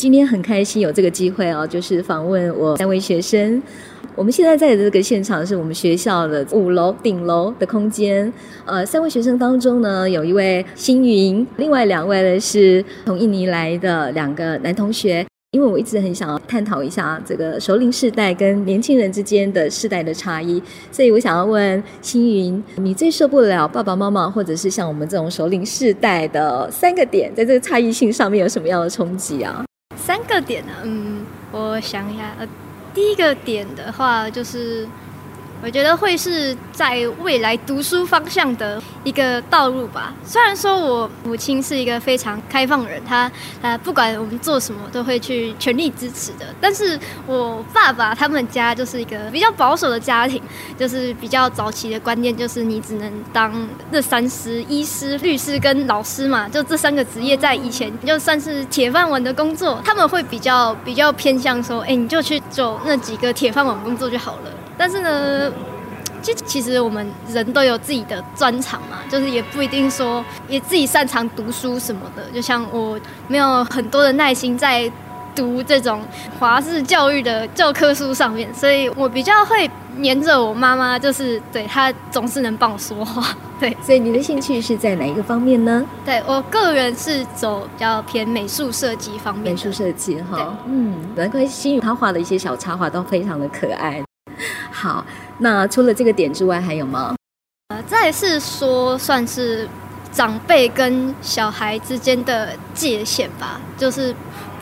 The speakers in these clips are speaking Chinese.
今天很开心有这个机会哦，就是访问我三位学生。我们现在在的这个现场是我们学校的五楼顶楼的空间。呃，三位学生当中呢，有一位星云，另外两位呢是从印尼来的两个男同学。因为我一直很想要探讨一下这个熟龄世代跟年轻人之间的世代的差异，所以我想要问星云，你最受不了爸爸妈妈或者是像我们这种熟龄世代的三个点，在这个差异性上面有什么样的冲击啊？三个点呢？嗯，我想一下，呃，第一个点的话就是。我觉得会是在未来读书方向的一个道路吧。虽然说我母亲是一个非常开放人，她呃不管我们做什么都会去全力支持的。但是我爸爸他们家就是一个比较保守的家庭，就是比较早期的观念就是你只能当这三师：医师、律师跟老师嘛，就这三个职业在以前就算是铁饭碗的工作。他们会比较比较偏向说，哎，你就去做那几个铁饭碗工作就好了。但是呢，其其实我们人都有自己的专长嘛，就是也不一定说也自己擅长读书什么的。就像我没有很多的耐心在读这种华式教育的教科书上面，所以我比较会黏着我妈妈，就是对她总是能帮我说话。对，所以你的兴趣是在哪一个方面呢？对，我个人是走比较偏美术设计方面。美术设计哈，嗯，难怪心宇他画的一些小插画都非常的可爱。好，那除了这个点之外，还有吗？呃，再是说，算是长辈跟小孩之间的界限吧。就是，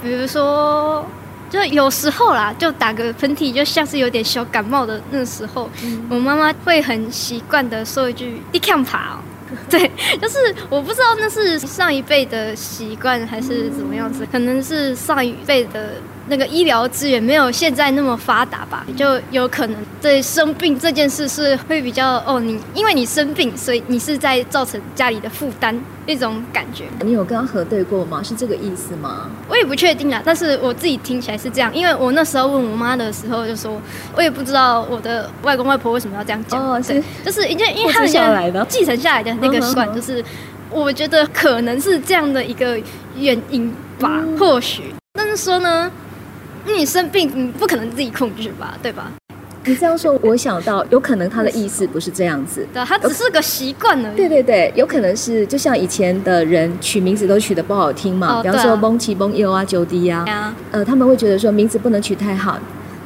比如说，就有时候啦，就打个喷嚏，就像是有点小感冒的那时候，嗯、我妈妈会很习惯的说一句“你看爬哦”，对，就是我不知道那是上一辈的习惯还是怎么样子，可能是上一辈的。那个医疗资源没有现在那么发达吧，就有可能对生病这件事是会比较哦，你因为你生病，所以你是在造成家里的负担那种感觉。你有跟他核对过吗？是这个意思吗？我也不确定啊，但是我自己听起来是这样，因为我那时候问我妈的时候就说，我也不知道我的外公外婆为什么要这样讲。哦，是，就是因为因为他们下来的继承下来的那个习惯，就是我觉得可能是这样的一个原因吧，嗯、或许。但是说呢。你生病，你不可能自己控制吧，对吧？你这样说，我想到有可能他的意思不是这样子，对，他只是个习惯而已。对对对，有可能是就像以前的人取名字都取得不好听嘛，哦、比方说蒙奇、蒙尤啊、九迪啊，啊。呃，他们会觉得说名字不能取太好，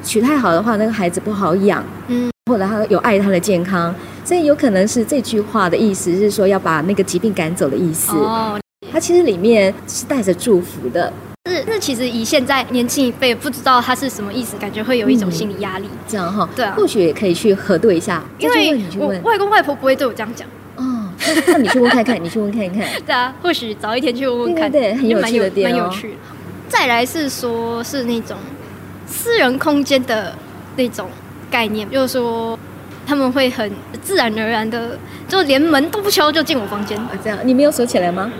取太好的话，那个孩子不好养，嗯，或者他有碍他的健康，所以有可能是这句话的意思是说要把那个疾病赶走的意思。哦，他其实里面是带着祝福的。是，那其实以现在年轻一辈不知道他是什么意思，感觉会有一种心理压力。嗯、这样哈，对啊，或许也可以去核对一下。因为我外公外婆不会对我这样讲。哦，那你去问看看，你去问看看。对啊，或许早一天去问问看，对，对，对，很有趣的点，蛮有趣的。再来是说，是那种私人空间的那种概念，就是说。他们会很自然而然的，就连门都不敲就进我房间。这样，你没有锁起来吗？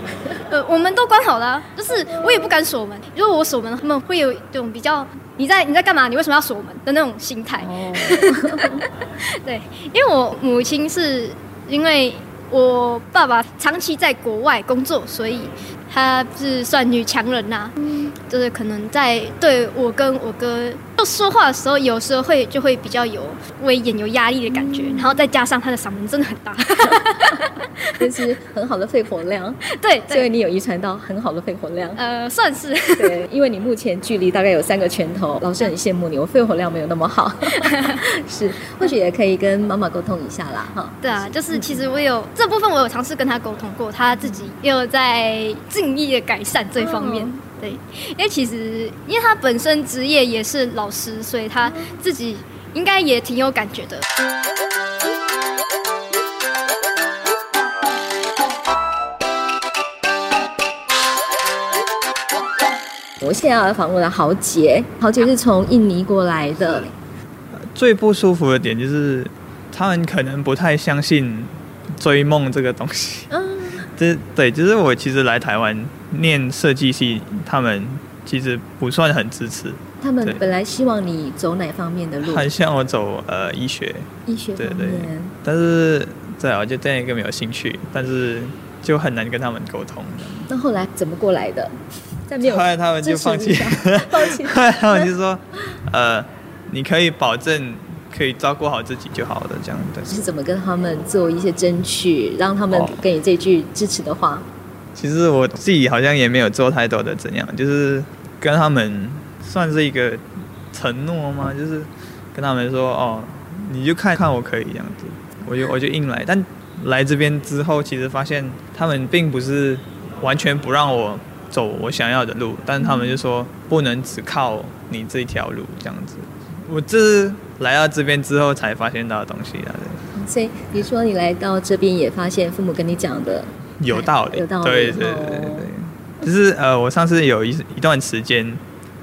呃，我们都关好了啊，就是我也不敢锁门。如果我锁门，他们会有一种比较你在你在干嘛？你为什么要锁门的那种心态。哦。对，因为我母亲是因为我爸爸长期在国外工作，所以她是算女强人呐。嗯。就是可能在对我跟我哥。说话的时候，有时候会就会比较有威严、有压力的感觉，嗯、然后再加上他的嗓门真的很大，就是很好的肺活量。对，所以你有遗传到很好的肺活量。呃，算是。对，因为你目前距离大概有三个拳头，老师很羡慕你，我肺活量没有那么好。是，或许也可以跟妈妈沟通一下啦，哈。对啊，就是其实我有、嗯、这部分，我有尝试跟他沟通过，他自己也有在尽力的改善这方面。嗯对，因为其实，因为他本身职业也是老师，所以他自己应该也挺有感觉的。我现在要访问的豪杰，豪杰是从印尼过来的。最不舒服的点就是，他们可能不太相信追梦这个东西。嗯，这对，就是我其实来台湾念设计系，他们其实不算很支持。他们本来希望你走哪方面的路？很像我走呃医学。医学。对对。但是对啊，我就对那个没有兴趣，但是就很难跟他们沟通。那后来怎么过来的？后来他们就放弃，放弃。后来他们就说，呃，你可以保证可以照顾好自己就好了，这样的。是怎么跟他们做一些争取，让他们给你这句支持的话？其实我自己好像也没有做太多的怎样，就是跟他们算是一个承诺吗？就是跟他们说，哦，你就看看我可以这样子，我就我就硬来。但来这边之后，其实发现他们并不是完全不让我。走我想要的路，但是他们就说不能只靠你这条路这样子。我这是来到这边之后才发现到的东西啊。所以比如说你来到这边也发现父母跟你讲的有道理，有道理。对对对对对，就是呃，我上次有一一段时间，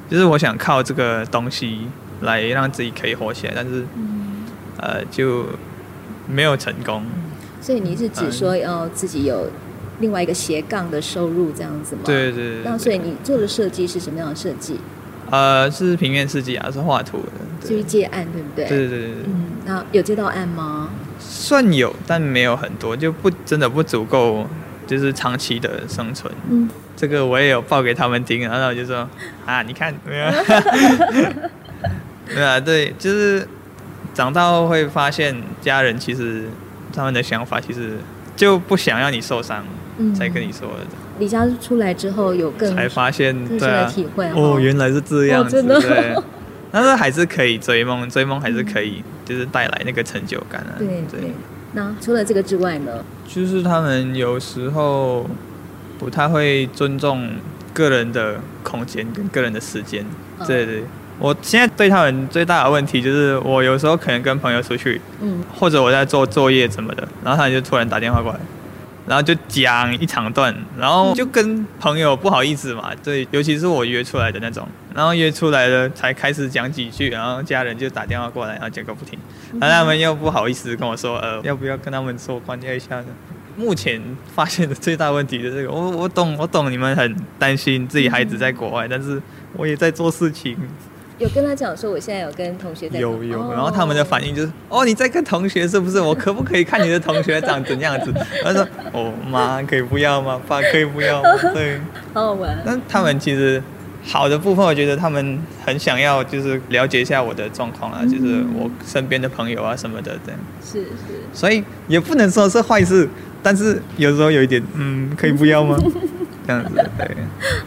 就是我想靠这个东西来让自己可以活起来，但是呃就没有成功。所以你是指说要自己有？另外一个斜杠的收入这样子吗？对对对，对。那所以你做的设计是什么样的设计？呃，是平面设计啊，是画图的。至于接案，对不对？对对对对。嗯，那有接到案吗？算有，但没有很多，就不真的不足够，就是长期的生存。嗯。这个我也有报给他们听，然后我就说 啊，你看，没有。对啊，对，就是长大后会发现，家人其实他们的想法其实就不想要你受伤。才跟你说的。离家出来之后，有更才发现，对啊，体会哦，原来是这样子，对。但是 还是可以追梦，追梦还是可以，就是带来那个成就感啊。对对。那除了这个之外呢？就是他们有时候不太会尊重个人的空间跟个人的时间。对对。我现在对他们最大的问题就是，我有时候可能跟朋友出去，嗯，或者我在做作业什么的，然后他们就突然打电话过来。然后就讲一长段，然后就跟朋友不好意思嘛，对，尤其是我约出来的那种，然后约出来了才开始讲几句，然后家人就打电话过来，然后讲个不停，然后他们又不好意思跟我说，呃，要不要跟他们说关掉一下呢？目前发现的最大问题就是这个，我我懂我懂你们很担心自己孩子在国外，但是我也在做事情。有跟他讲说，我现在有跟同学在有有，然后他们的反应就是，哦，你在跟同学是不是？我可不可以看你的同学长怎样子？他说，哦，妈可以不要吗？爸可以不要吗？对，好好玩。那他们其实好的部分，我觉得他们很想要，就是了解一下我的状况啊，嗯、就是我身边的朋友啊什么的这样。是是。所以也不能说是坏事，但是有时候有一点，嗯，可以不要吗？这样子对，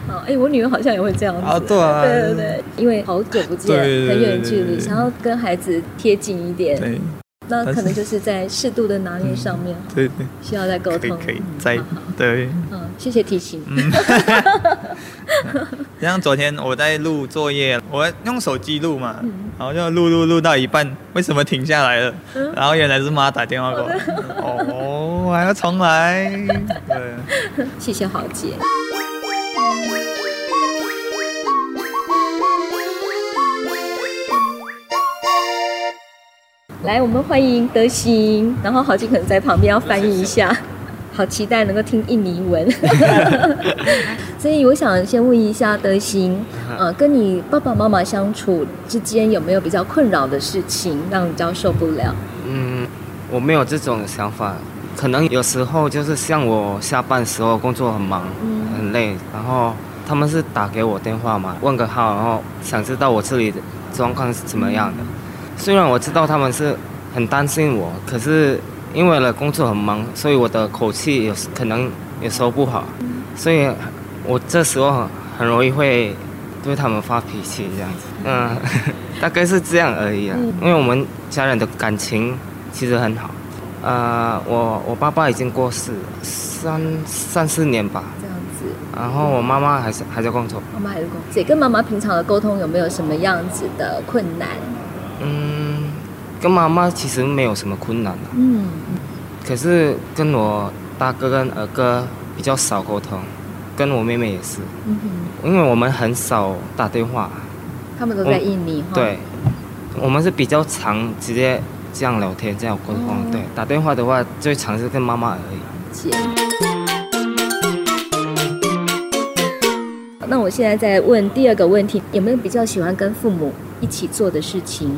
好，哎、欸，我女儿好像也会这样子，啊对啊，对对对，因为好久不见，很远距离，想要跟孩子贴近一点，对，那可能就是在适度的拿捏上面，对对，需要再沟通，可以再对，嗯，谢谢提醒。嗯，像昨天我在录作业，我用手机录嘛，然后就录录录到一半，为什么停下来了？然后原来是妈打电话过来，哦，还要重来，对，谢谢豪杰。来，我们欢迎德行，然后豪杰可能在旁边要翻译一下，好期待能够听印尼文。所以我想先问一下德行，呃，跟你爸爸妈妈相处之间有没有比较困扰的事情，让你比较受不了？嗯，我没有这种想法，可能有时候就是像我下班时候工作很忙，嗯、很累，然后他们是打给我电话嘛，问个号，然后想知道我这里的状况是怎么样的。嗯虽然我知道他们是很担心我，可是因为了工作很忙，所以我的口气有时可能也说不好，所以我这时候很容易会对他们发脾气这样子。嗯，大概是这样而已啊。因为我们家人的感情其实很好。呃，我我爸爸已经过世三三四年吧。这样子。然后我妈妈还是还在工作。妈妈还在工作。姐跟妈妈平常的沟通有没有什么样子的困难？嗯，跟妈妈其实没有什么困难的。嗯，可是跟我大哥跟二哥比较少沟通。跟我妹妹也是，嗯哼，因为我们很少打电话，他们都在印尼哈。对，我们是比较常直接这样聊天，这样沟通。哦、对，打电话的话最常是跟妈妈而已。那我现在再问第二个问题，有没有比较喜欢跟父母一起做的事情？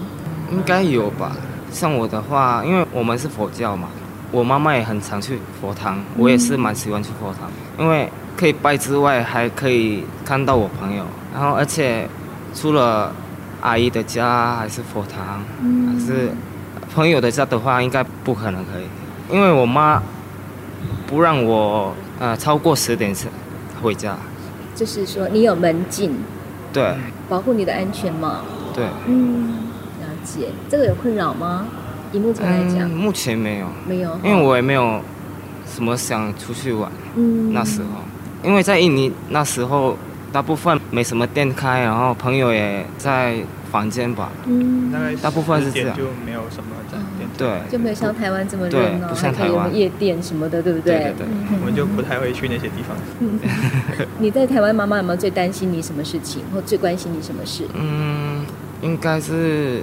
应该有吧。像我的话，因为我们是佛教嘛，我妈妈也很常去佛堂，我也是蛮喜欢去佛堂，因为可以拜之外，还可以看到我朋友，然后而且除了阿姨的家还是佛堂，还是朋友的家的话，应该不可能可以，因为我妈不让我呃超过十点回家。就是说你有门禁，对，保护你的安全嘛，对，嗯。姐，这个有困扰吗？以目前来讲、嗯，目前没有，没有，因为我也没有什么想出去玩。嗯，那时候，因为在印尼那时候，大部分没什么店开，然后朋友也在房间吧。嗯，大概大部分是这样，就没有什么在店。对，就没有像台湾这么热闹，不像台湾夜店什么的，对不对？对对对，嗯、我们就不太会去那些地方。你在台湾，妈妈有没有最担心你什么事情，或最关心你什么事？嗯，应该是。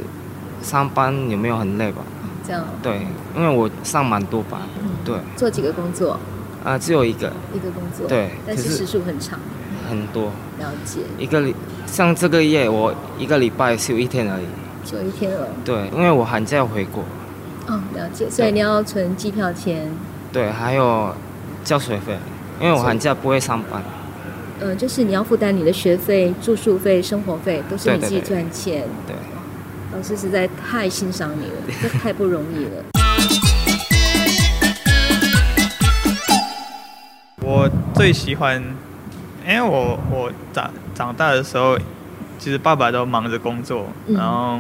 上班有没有很累吧？这样。对，因为我上蛮多班。嗯。对。做几个工作？啊，只有一个。一个工作。对。但是时数很长。很多。了解。一个礼，像这个月我一个礼拜休一天而已。休一天了。对，因为我寒假要回国。哦，了解。所以你要存机票钱。对，还有交学费，因为我寒假不会上班。嗯，就是你要负担你的学费、住宿费、生活费，都是你自己赚钱。对，对。对老师实在太欣赏你了，这太不容易了。我最喜欢，因为我我长长大的时候，其实爸爸都忙着工作，嗯、然后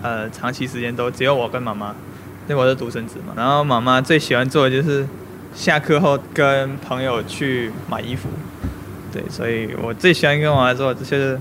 呃长期时间都只有我跟妈妈，因为我是独生子嘛。然后妈妈最喜欢做的就是下课后跟朋友去买衣服，对，所以我最喜欢跟我妈做，就是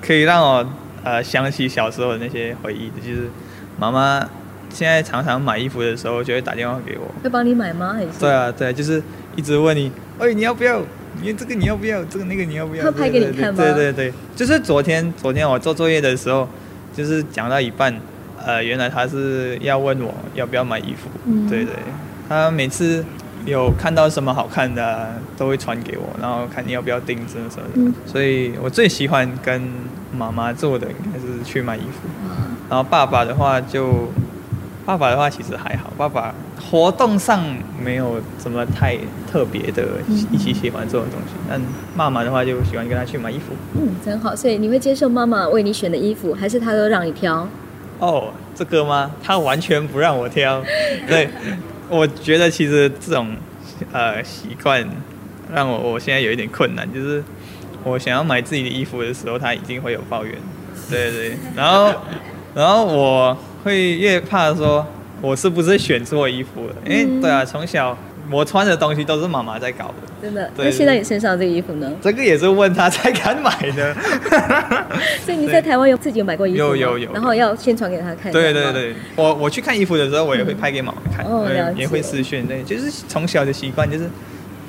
可以让我。呃，想起小时候的那些回忆，就是妈妈现在常常买衣服的时候，就会打电话给我。会帮你买吗？还是？对啊，对，就是一直问你，哎，你要不要？你这个你要不要？这个那个你要不要？他拍给你看吗？对对对，就是昨天，昨天我做作业的时候，就是讲到一半，呃，原来他是要问我要不要买衣服。嗯。对对，他每次有看到什么好看的啊，都会传给我，然后看你要不要订什么什么的。嗯。所以我最喜欢跟。妈妈做的应该是去买衣服，然后爸爸的话就，爸爸的话其实还好，爸爸活动上没有什么太特别的一起喜欢做的东西，但妈妈的话就喜欢跟他去买衣服。嗯，真好。所以你会接受妈妈为你选的衣服，还是她都让你挑？哦，这个吗？她完全不让我挑。对，我觉得其实这种呃习惯让我我现在有一点困难，就是。我想要买自己的衣服的时候，他一定会有抱怨，对对，然后，然后我会越怕说，我是不是选错衣服了？因为对啊，从小我穿的东西都是妈妈在搞的，真的。那现在你身上这个衣服呢？这个也是问他才敢买的。所以你在台湾有自己有买过衣服？有有有。然后要宣传给他看。对对对，我我去看衣服的时候，我也会拍给妈妈看，哦，也会视讯。对，就是从小的习惯就是。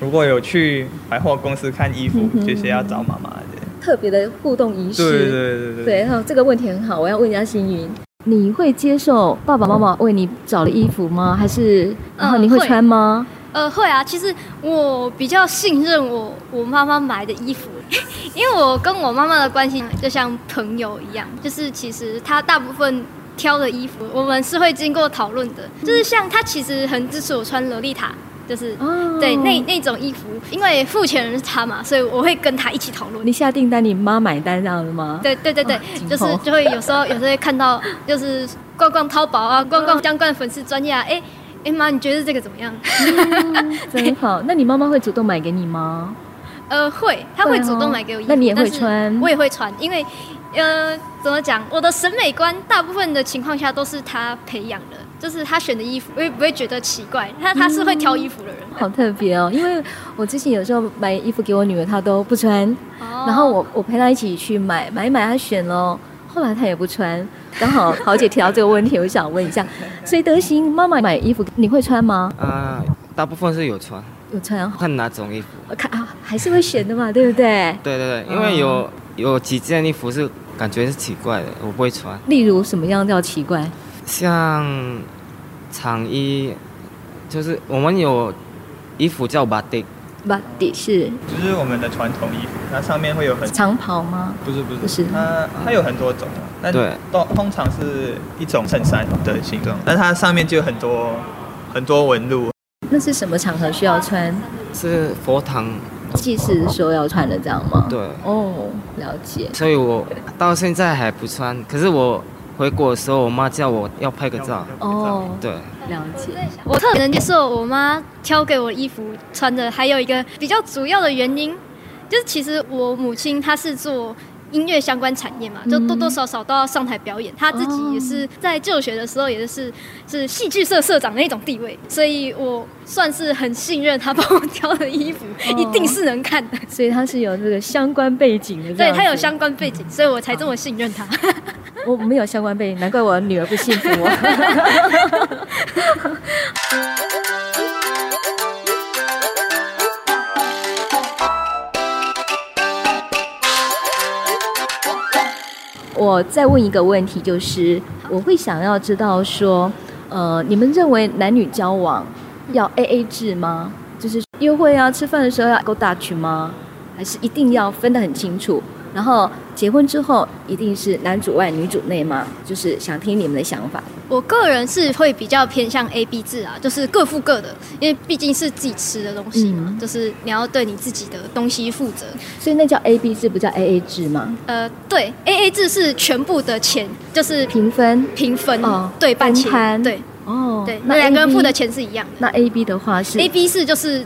如果有去百货公司看衣服，嗯、就是要找妈妈的。特别的互动仪式。对对对对。对，然后这个问题很好，我要问一下星云，你会接受爸爸妈妈为你找的衣服吗？还是然后你会穿吗？呃，会啊。其实我比较信任我我妈妈买的衣服，因为我跟我妈妈的关系就像朋友一样，就是其实她大部分挑的衣服，我们是会经过讨论的。就是像她其实很支持我穿洛丽塔。就是、oh. 对那那种衣服，因为付钱人是他嘛，所以我会跟他一起讨论。你下订单，你妈买单这样的吗？对对对对，oh, 就是就会有时候有时候会看到，就是逛逛淘宝啊，逛逛相关粉丝专业啊，哎哎妈，你觉得这个怎么样？嗯、真好。那你妈妈会主动买给你吗？呃，会，她会主动买给我衣服。那你也会穿？我也会穿，因为呃，怎么讲，我的审美观大部分的情况下都是她培养的。就是她选的衣服，我也不会觉得奇怪。她她是会挑衣服的人，嗯、好特别哦。因为我之前有时候买衣服给我女儿，她都不穿。哦、然后我我陪她一起去买，买一买她选了，后来她也不穿。刚好豪姐提到这个问题，我想问一下，所以德行妈妈买衣服你会穿吗？啊、呃，大部分是有穿。有穿，看哪种衣服。看啊，还是会选的嘛，对不对？对对对，因为有有几件衣服是感觉是奇怪的，我不会穿。例如什么样叫奇怪？像长衣，就是我们有衣服叫巴迪。巴迪是，就是我们的传统衣服，它上面会有很长袍吗？不是不是，不是，它它有很多种，但对，都通常是一种衬衫的形状，但它上面就有很多很多纹路。那是什么场合需要穿？是佛堂祭祀说要穿的这样吗？对，哦，了解。所以我到现在还不穿，可是我。回国的时候，我妈叫我要拍个照。哦，对，了解。我特别能接受我妈挑给我衣服穿的，还有一个比较主要的原因，就是其实我母亲她是做音乐相关产业嘛，就多多少少都要上台表演。他自己也是在就学的时候，也是是戏剧社社长的那种地位，所以我算是很信任他帮我挑的衣服，一定是能看的。所以他是有这个相关背景的，对，他有相关背景，所以我才这么信任他。我没有相关背景，难怪我女儿不幸福。我我再问一个问题，就是我会想要知道说，呃，你们认为男女交往要 AA 制吗？就是约会啊、吃饭的时候要 go Dutch 吗？还是一定要分得很清楚？然后结婚之后一定是男主外女主内吗？就是想听你们的想法。我个人是会比较偏向 A B 制啊，就是各付各的，因为毕竟是自己吃的东西嘛，嗯、就是你要对你自己的东西负责。所以那叫 A B 制，不叫 A A 制吗？呃，对，A A 制是全部的钱就是平分，平分哦，对，半钱，对，哦，对，那两个人付的钱是一样的。那 A B 的话是 A B 是就是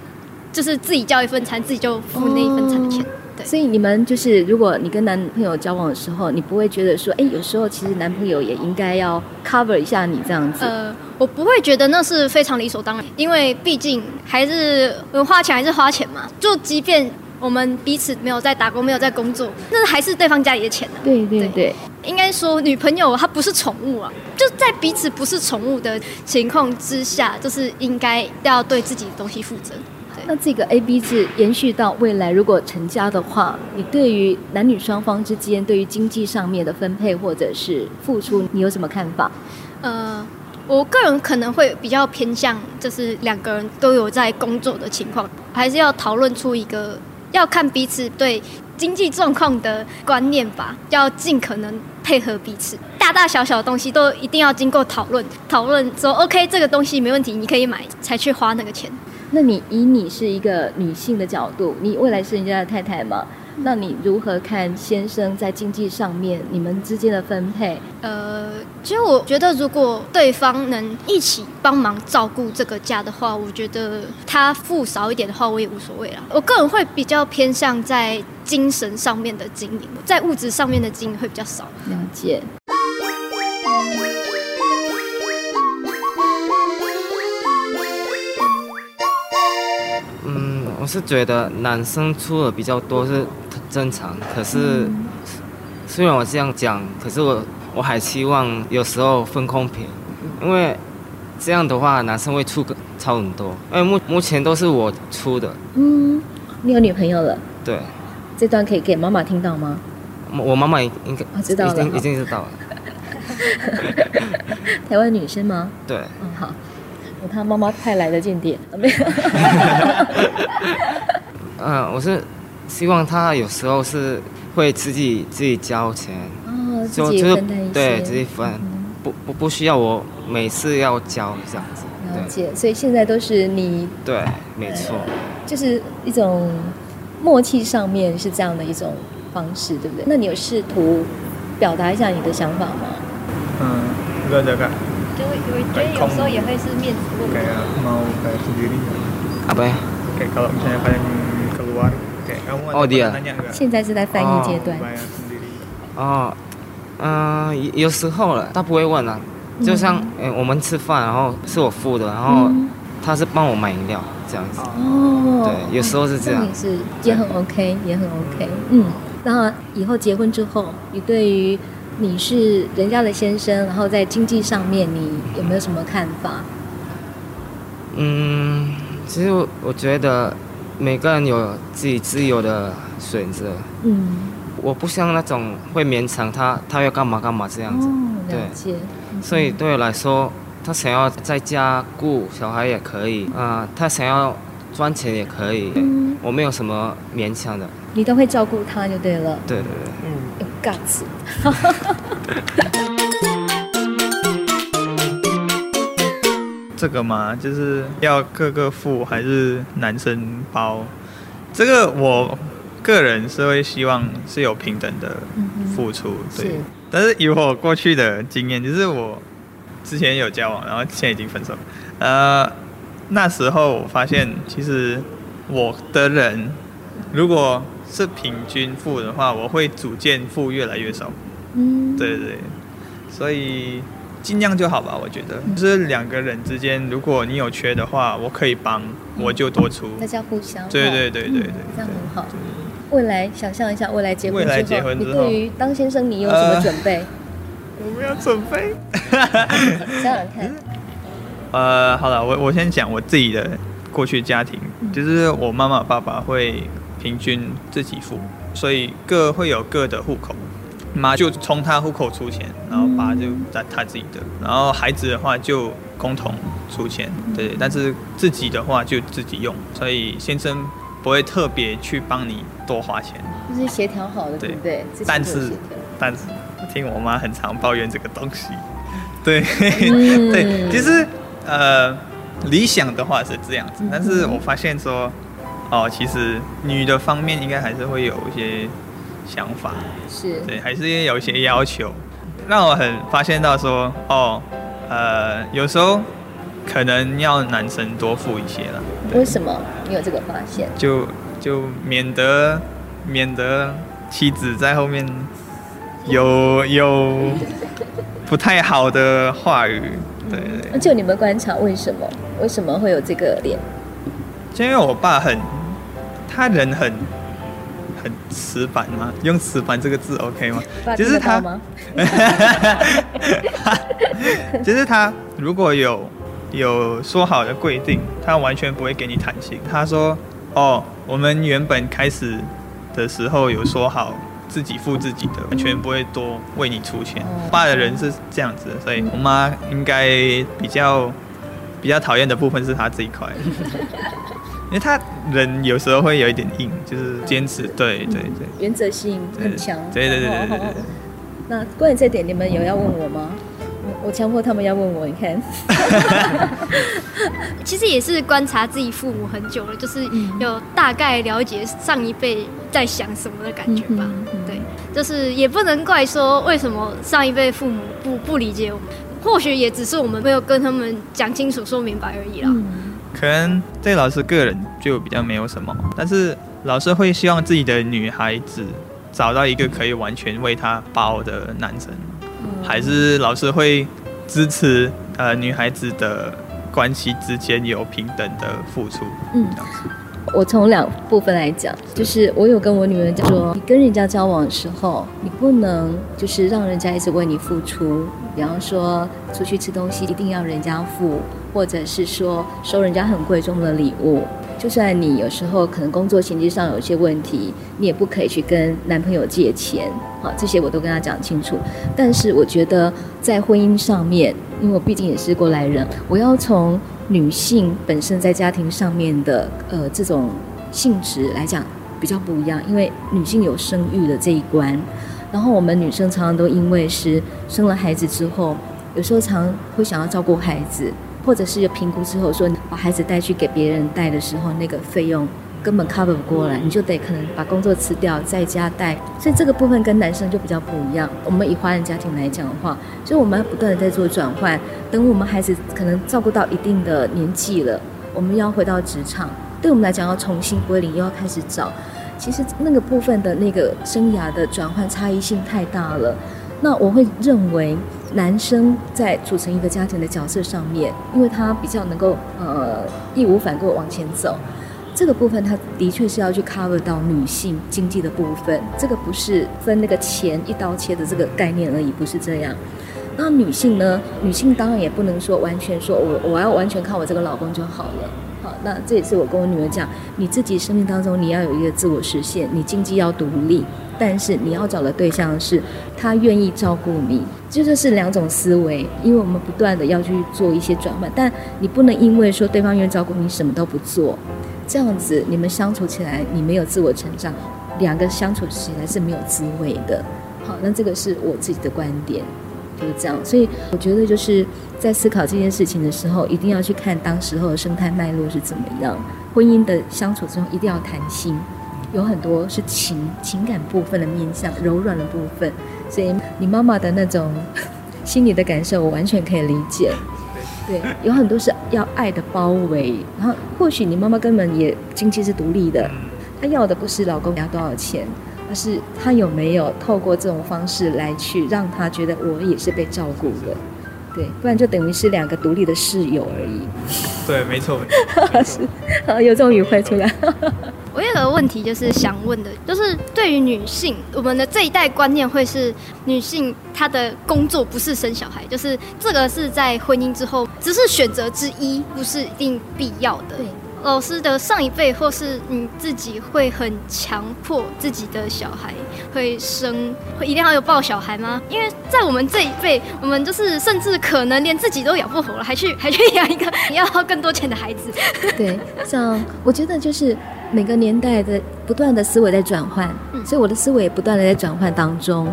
就是自己交一份餐，自己就付那一份餐的钱。哦对所以你们就是，如果你跟男朋友交往的时候，你不会觉得说，哎，有时候其实男朋友也应该要 cover 一下你这样子。呃，我不会觉得那是非常理所当然，因为毕竟还是花钱还是花钱嘛。就即便我们彼此没有在打工，没有在工作，那还是对方家里的钱呢、啊。对对对，对应该说女朋友她不是宠物啊，就在彼此不是宠物的情况之下，就是应该要对自己的东西负责。那这个 A B 制延续到未来，如果成家的话，你对于男女双方之间对于经济上面的分配或者是付出，你有什么看法？呃，我个人可能会比较偏向，就是两个人都有在工作的情况，还是要讨论出一个要看彼此对经济状况的观念吧，要尽可能配合彼此，大大小小的东西都一定要经过讨论，讨论说 OK 这个东西没问题，你可以买，才去花那个钱。那你以你是一个女性的角度，你未来是人家的太太嘛？那你如何看先生在经济上面你们之间的分配？呃，其实我觉得，如果对方能一起帮忙照顾这个家的话，我觉得他付少一点的话，我也无所谓啦。我个人会比较偏向在精神上面的经营，在物质上面的经营会比较少。了解。我是觉得男生出的比较多是正常，可是虽然我这样讲，可是我我还希望有时候分公平，因为这样的话男生会出个超很多，因为目目前都是我出的。嗯，你有女朋友了？对。这段可以给妈妈听到吗？我妈妈应该、哦、知道了，已经已经知道了。台湾女生吗？对。嗯，好。他妈妈派来的间谍，没有。嗯，我是希望他有时候是会自己自己交钱，哦，自己分担一些，对，自己分，嗯、不不不需要我每次要交这样子。了解，所以现在都是你。对，没错。就是一种默契上面是这样的一种方式，对不对？那你有试图表达一下你的想法吗？嗯，对对对。就会，我觉得有时候也会是面子问题。阿伯。哦，对啊。现在是在翻译阶段。哦，嗯，有时候了，他不会问啊。就像，嗯，我们吃饭，然后是我付的，然后他是帮我买饮料，这样子。哦。对，有时候是这样。也是，也很 OK，也很 OK。嗯，那以后结婚之后，你对于？你是人家的先生，然后在经济上面，你有没有什么看法？嗯，其实我我觉得每个人有自己自由的选择。嗯，我不像那种会勉强他，他要干嘛干嘛这样子。哦，了解。对，所以对我来说，他想要在家顾小孩也可以啊、呃，他想要赚钱也可以。嗯，我没有什么勉强的。你都会照顾他就对了。对对对。嗯，有 guts。这个嘛，就是要各个付还是男生包？这个我个人是会希望是有平等的付出，嗯、对。是但是以我过去的经验，就是我之前有交往，然后现在已经分手。呃，那时候我发现，其实我的人如果是平均付的话，我会逐渐付越来越少。嗯，对对，所以。尽量就好吧，我觉得，就是两个人之间，如果你有缺的话，我可以帮，我就多出。大家互相。对对对对对，这样很好。未来想象一下，未来结婚未来结婚之后，你对于当先生，你有什么准备？我没有准备。想想看。呃，好了，我我先讲我自己的过去家庭，就是我妈妈爸爸会平均自己付，所以各会有各的户口。妈就从他户口出钱，然后爸就在他自己的，然后孩子的话就共同出钱，对，但是自己的话就自己用，所以先生不会特别去帮你多花钱，就是协调好的，对不对？但是但是听我妈很常抱怨这个东西，对、嗯、对，其实呃理想的话是这样子，但是我发现说哦，其实女的方面应该还是会有一些。想法是对，还是有一些要求，让我很发现到说，哦，呃，有时候可能要男生多付一些了。为什么你有这个发现？就就免得免得妻子在后面有有不太好的话语，对对。就你们观察，为什么为什么会有这个脸？就因为我爸很，他人很。很死板吗？用“死板”这个字 OK 吗？就是他，就是他如果有有说好的规定，他完全不会给你弹性。他说：“哦，我们原本开始的时候有说好自己付自己的，完全不会多为你出钱。”我爸的人是这样子的，所以我妈应该比较比较讨厌的部分是他这一块。因为他人有时候会有一点硬，就是坚持，对对对，原则性很强。对对对对对。那关于这点，你们有要问我吗？我强迫他们要问我，你看。其实也是观察自己父母很久了，就是有大概了解上一辈在想什么的感觉吧。对，就是也不能怪说为什么上一辈父母不不理解我们，或许也只是我们没有跟他们讲清楚、说明白而已啦。可能对老师个人就比较没有什么，但是老师会希望自己的女孩子找到一个可以完全为她包的男生，还是老师会支持呃女孩子的关系之间有平等的付出？嗯，我从两部分来讲，就是我有跟我女儿讲说，你跟人家交往的时候，你不能就是让人家一直为你付出，比方说出去吃东西一定要人家付。或者是说收人家很贵重的礼物，就算你有时候可能工作衔接上有些问题，你也不可以去跟男朋友借钱，好，这些我都跟他讲清楚。但是我觉得在婚姻上面，因为我毕竟也是过来人，我要从女性本身在家庭上面的呃这种性质来讲比较不一样，因为女性有生育的这一关，然后我们女生常常都因为是生了孩子之后，有时候常会想要照顾孩子。或者是评估之后说，把孩子带去给别人带的时候，那个费用根本 cover 不过来，你就得可能把工作辞掉，在家带。所以这个部分跟男生就比较不一样。我们以华人家庭来讲的话，就我们不断的在做转换。等我们孩子可能照顾到一定的年纪了，我们要回到职场，对我们来讲要重新归零，又要开始找。其实那个部分的那个生涯的转换差异性太大了。那我会认为。男生在组成一个家庭的角色上面，因为他比较能够呃义无反顾往前走，这个部分他的确是要去 cover 到女性经济的部分，这个不是分那个钱一刀切的这个概念而已，不是这样。那女性呢？女性当然也不能说完全说我我要完全靠我这个老公就好了。那这也是我跟我女儿讲，你自己生命当中你要有一个自我实现，你经济要独立，但是你要找的对象是他愿意照顾你，这就是两种思维。因为我们不断的要去做一些转换，但你不能因为说对方愿意照顾你，什么都不做，这样子你们相处起来你没有自我成长，两个相处起来是没有滋味的。好，那这个是我自己的观点。就是这样，所以我觉得就是在思考这件事情的时候，一定要去看当时候的生态脉络是怎么样。婚姻的相处之中，一定要谈心，有很多是情情感部分的面向，柔软的部分。所以你妈妈的那种心理的感受，我完全可以理解。对，有很多是要爱的包围，然后或许你妈妈根本也经济是独立的，她要的不是老公要多少钱。而是他有没有透过这种方式来去让他觉得我也是被照顾的，对，不然就等于是两个独立的室友而已。对，没错，没错。是，好，有这种语汇出来。我有个问题就是想问的，就是对于女性，我们的这一代观念会是女性她的工作不是生小孩，就是这个是在婚姻之后只是选择之一，不是一定必要的。对。老师的上一辈，或是你自己，会很强迫自己的小孩会生，会一定要有抱小孩吗？因为在我们这一辈，我们就是甚至可能连自己都养不活了，还去 还去养一个你要更多钱的孩子。对，像我觉得就是每个年代的不断的思维在转换，所以我的思维也不断的在转换当中。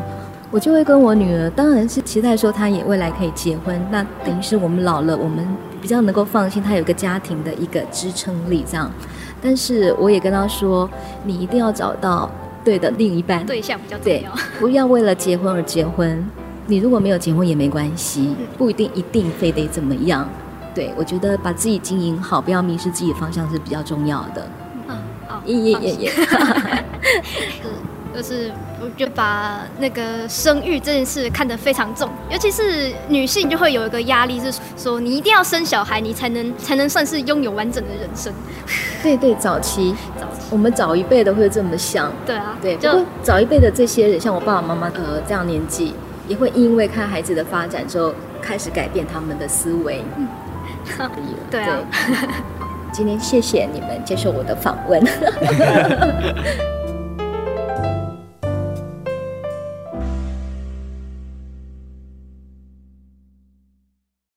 我就会跟我女儿，当然是期待说她也未来可以结婚，那等于是我们老了，我们比较能够放心，他有个家庭的一个支撑力这样。但是我也跟他说，你一定要找到对的另一半，对象比较重要，对，不要为了结婚而结婚。你如果没有结婚也没关系，不一定一定非得怎么样。对，我觉得把自己经营好，不要迷失自己的方向是比较重要的。嗯，好，耶耶耶耶。就是，我就把那个生育这件事看得非常重，尤其是女性就会有一个压力，是说你一定要生小孩，你才能才能算是拥有完整的人生。对对，早期早期，我们早一辈的会这么想。对啊，对，就早一辈的这些人，像我爸爸妈妈呃这样年纪，也会因为看孩子的发展之后，开始改变他们的思维。嗯，可以了。对啊。今天谢谢你们接受我的访问。